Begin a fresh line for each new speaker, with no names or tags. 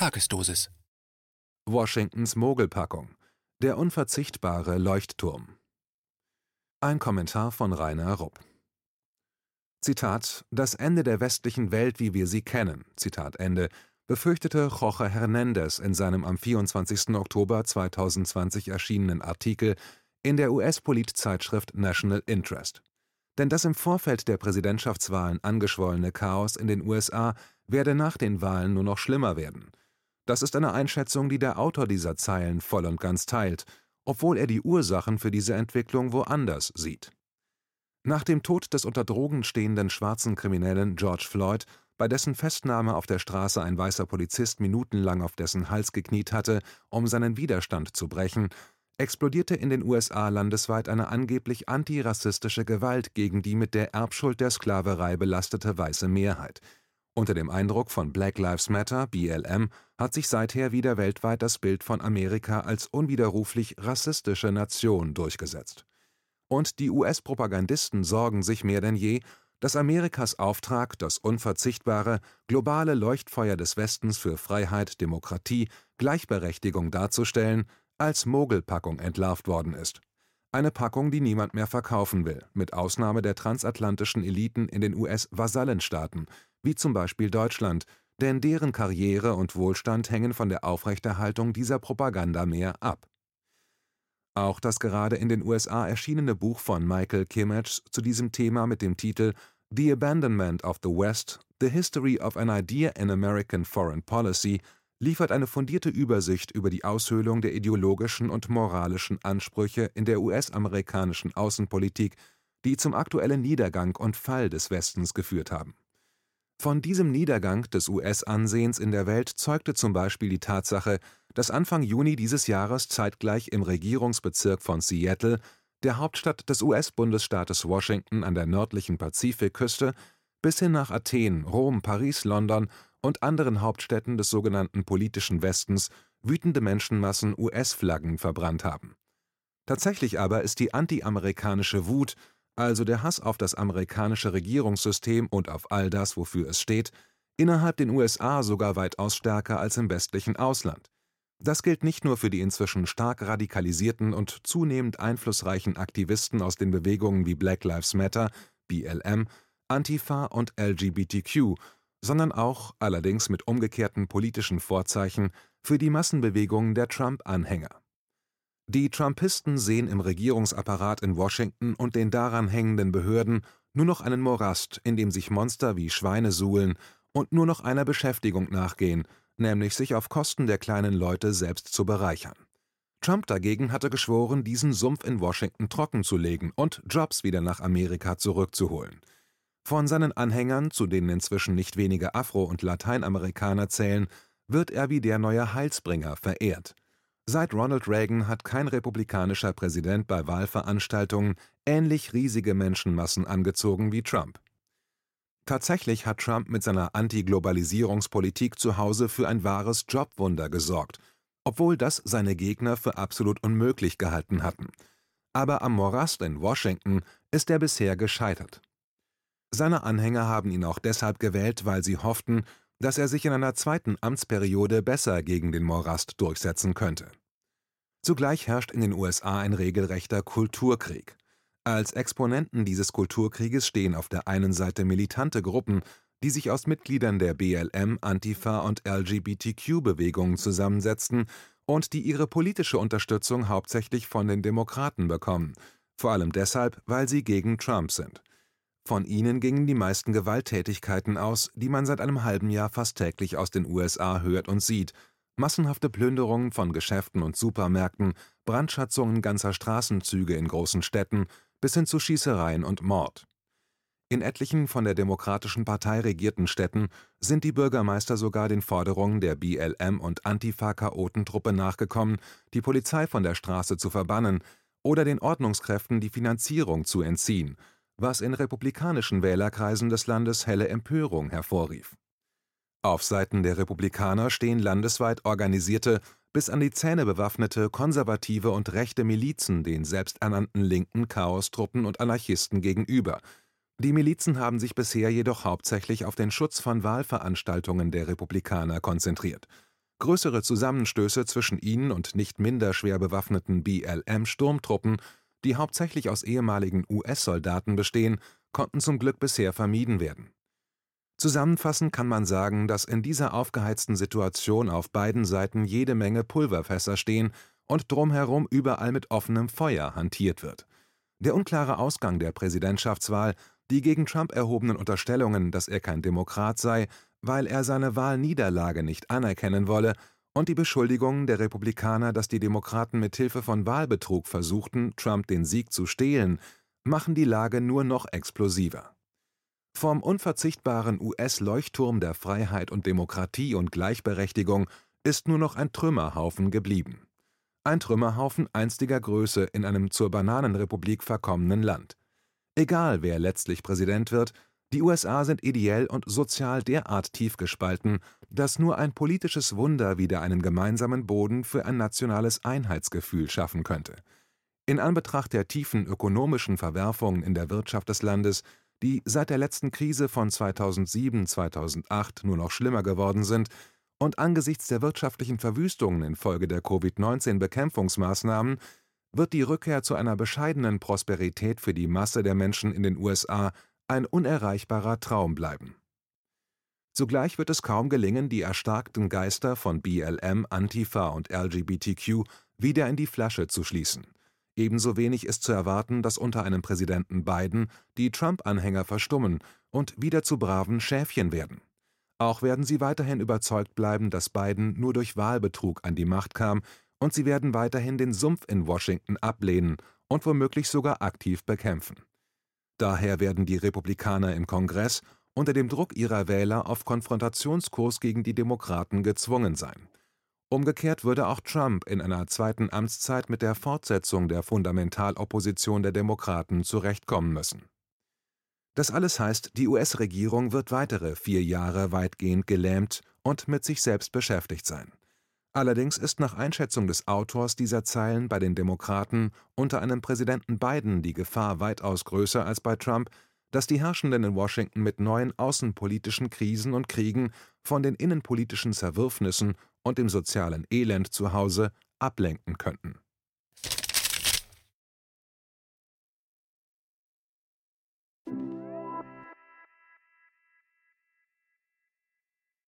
Tagesdosis.
Washingtons Mogelpackung. Der unverzichtbare Leuchtturm. Ein Kommentar von Rainer Rupp. Zitat: Das Ende der westlichen Welt, wie wir sie kennen, Zitat Ende, befürchtete Jorge Hernandez in seinem am 24. Oktober 2020 erschienenen Artikel in der US-Politzeitschrift National Interest. Denn das im Vorfeld der Präsidentschaftswahlen angeschwollene Chaos in den USA werde nach den Wahlen nur noch schlimmer werden. Das ist eine Einschätzung, die der Autor dieser Zeilen voll und ganz teilt, obwohl er die Ursachen für diese Entwicklung woanders sieht. Nach dem Tod des unter Drogen stehenden schwarzen Kriminellen George Floyd, bei dessen Festnahme auf der Straße ein weißer Polizist minutenlang auf dessen Hals gekniet hatte, um seinen Widerstand zu brechen, explodierte in den USA landesweit eine angeblich antirassistische Gewalt gegen die mit der Erbschuld der Sklaverei belastete weiße Mehrheit – unter dem Eindruck von Black Lives Matter (BLM) hat sich seither wieder weltweit das Bild von Amerika als unwiderruflich rassistische Nation durchgesetzt. Und die US-Propagandisten sorgen sich mehr denn je, dass Amerikas Auftrag, das unverzichtbare, globale Leuchtfeuer des Westens für Freiheit, Demokratie, Gleichberechtigung darzustellen, als Mogelpackung entlarvt worden ist. Eine Packung, die niemand mehr verkaufen will, mit Ausnahme der transatlantischen Eliten in den US-Vasallenstaaten wie zum Beispiel Deutschland, denn deren Karriere und Wohlstand hängen von der Aufrechterhaltung dieser Propaganda mehr ab. Auch das gerade in den USA erschienene Buch von Michael Kimmage zu diesem Thema mit dem Titel The Abandonment of the West: The History of an Idea in American Foreign Policy liefert eine fundierte Übersicht über die Aushöhlung der ideologischen und moralischen Ansprüche in der US-amerikanischen Außenpolitik, die zum aktuellen Niedergang und Fall des Westens geführt haben von diesem Niedergang des US-Ansehens in der Welt zeugte zum Beispiel die Tatsache, dass Anfang Juni dieses Jahres zeitgleich im Regierungsbezirk von Seattle, der Hauptstadt des US-Bundesstaates Washington an der nördlichen Pazifikküste, bis hin nach Athen, Rom, Paris, London und anderen Hauptstädten des sogenannten politischen Westens wütende Menschenmassen US-Flaggen verbrannt haben. Tatsächlich aber ist die anti-amerikanische Wut also der Hass auf das amerikanische Regierungssystem und auf all das, wofür es steht, innerhalb den USA sogar weitaus stärker als im westlichen Ausland. Das gilt nicht nur für die inzwischen stark radikalisierten und zunehmend einflussreichen Aktivisten aus den Bewegungen wie Black Lives Matter, BLM, Antifa und LGBTQ, sondern auch, allerdings mit umgekehrten politischen Vorzeichen, für die Massenbewegungen der Trump-Anhänger die Trumpisten sehen im Regierungsapparat in Washington und den daran hängenden Behörden nur noch einen Morast, in dem sich Monster wie Schweine suhlen und nur noch einer Beschäftigung nachgehen, nämlich sich auf Kosten der kleinen Leute selbst zu bereichern. Trump dagegen hatte geschworen, diesen Sumpf in Washington trockenzulegen und Jobs wieder nach Amerika zurückzuholen. Von seinen Anhängern, zu denen inzwischen nicht wenige Afro- und Lateinamerikaner zählen, wird er wie der neue Heilsbringer verehrt. Seit Ronald Reagan hat kein republikanischer Präsident bei Wahlveranstaltungen ähnlich riesige Menschenmassen angezogen wie Trump. Tatsächlich hat Trump mit seiner Anti-Globalisierungspolitik zu Hause für ein wahres Jobwunder gesorgt, obwohl das seine Gegner für absolut unmöglich gehalten hatten. Aber am Morast in Washington ist er bisher gescheitert. Seine Anhänger haben ihn auch deshalb gewählt, weil sie hofften, dass er sich in einer zweiten Amtsperiode besser gegen den Morast durchsetzen könnte. Zugleich herrscht in den USA ein regelrechter Kulturkrieg. Als Exponenten dieses Kulturkrieges stehen auf der einen Seite militante Gruppen, die sich aus Mitgliedern der BLM, Antifa und LGBTQ-Bewegungen zusammensetzten und die ihre politische Unterstützung hauptsächlich von den Demokraten bekommen, vor allem deshalb, weil sie gegen Trump sind. Von ihnen gingen die meisten Gewalttätigkeiten aus, die man seit einem halben Jahr fast täglich aus den USA hört und sieht, massenhafte Plünderungen von Geschäften und Supermärkten, Brandschatzungen ganzer Straßenzüge in großen Städten bis hin zu Schießereien und Mord. In etlichen von der Demokratischen Partei regierten Städten sind die Bürgermeister sogar den Forderungen der BLM und Antifa-Chaotentruppe nachgekommen, die Polizei von der Straße zu verbannen oder den Ordnungskräften die Finanzierung zu entziehen, was in republikanischen Wählerkreisen des Landes helle Empörung hervorrief auf Seiten der Republikaner stehen landesweit organisierte, bis an die Zähne bewaffnete konservative und rechte Milizen den selbsternannten linken Chaostruppen und Anarchisten gegenüber. Die Milizen haben sich bisher jedoch hauptsächlich auf den Schutz von Wahlveranstaltungen der Republikaner konzentriert. Größere Zusammenstöße zwischen ihnen und nicht minder schwer bewaffneten BLM-Sturmtruppen, die hauptsächlich aus ehemaligen US-Soldaten bestehen, konnten zum Glück bisher vermieden werden. Zusammenfassend kann man sagen, dass in dieser aufgeheizten Situation auf beiden Seiten jede Menge Pulverfässer stehen und drumherum überall mit offenem Feuer hantiert wird. Der unklare Ausgang der Präsidentschaftswahl, die gegen Trump erhobenen Unterstellungen, dass er kein Demokrat sei, weil er seine Wahlniederlage nicht anerkennen wolle, und die Beschuldigungen der Republikaner, dass die Demokraten mit Hilfe von Wahlbetrug versuchten, Trump den Sieg zu stehlen, machen die Lage nur noch explosiver. Vom unverzichtbaren US-Leuchtturm der Freiheit und Demokratie und Gleichberechtigung ist nur noch ein Trümmerhaufen geblieben. Ein Trümmerhaufen einstiger Größe in einem zur Bananenrepublik verkommenen Land. Egal, wer letztlich Präsident wird, die USA sind ideell und sozial derart tief gespalten, dass nur ein politisches Wunder wieder einen gemeinsamen Boden für ein nationales Einheitsgefühl schaffen könnte. In Anbetracht der tiefen ökonomischen Verwerfungen in der Wirtschaft des Landes, die seit der letzten Krise von 2007/2008 nur noch schlimmer geworden sind, und angesichts der wirtschaftlichen Verwüstungen infolge der Covid-19-Bekämpfungsmaßnahmen wird die Rückkehr zu einer bescheidenen Prosperität für die Masse der Menschen in den USA ein unerreichbarer Traum bleiben. Zugleich wird es kaum gelingen, die erstarkten Geister von BLM, Antifa und LGBTQ wieder in die Flasche zu schließen. Ebenso wenig ist zu erwarten, dass unter einem Präsidenten Biden die Trump-Anhänger verstummen und wieder zu braven Schäfchen werden. Auch werden sie weiterhin überzeugt bleiben, dass Biden nur durch Wahlbetrug an die Macht kam, und sie werden weiterhin den Sumpf in Washington ablehnen und womöglich sogar aktiv bekämpfen. Daher werden die Republikaner im Kongress unter dem Druck ihrer Wähler auf Konfrontationskurs gegen die Demokraten gezwungen sein. Umgekehrt würde auch Trump in einer zweiten Amtszeit mit der Fortsetzung der Fundamentalopposition der Demokraten zurechtkommen müssen. Das alles heißt, die US-Regierung wird weitere vier Jahre weitgehend gelähmt und mit sich selbst beschäftigt sein. Allerdings ist nach Einschätzung des Autors dieser Zeilen bei den Demokraten unter einem Präsidenten Biden die Gefahr weitaus größer als bei Trump, dass die Herrschenden in Washington mit neuen außenpolitischen Krisen und Kriegen von den innenpolitischen Zerwürfnissen und dem sozialen Elend zu Hause ablenken könnten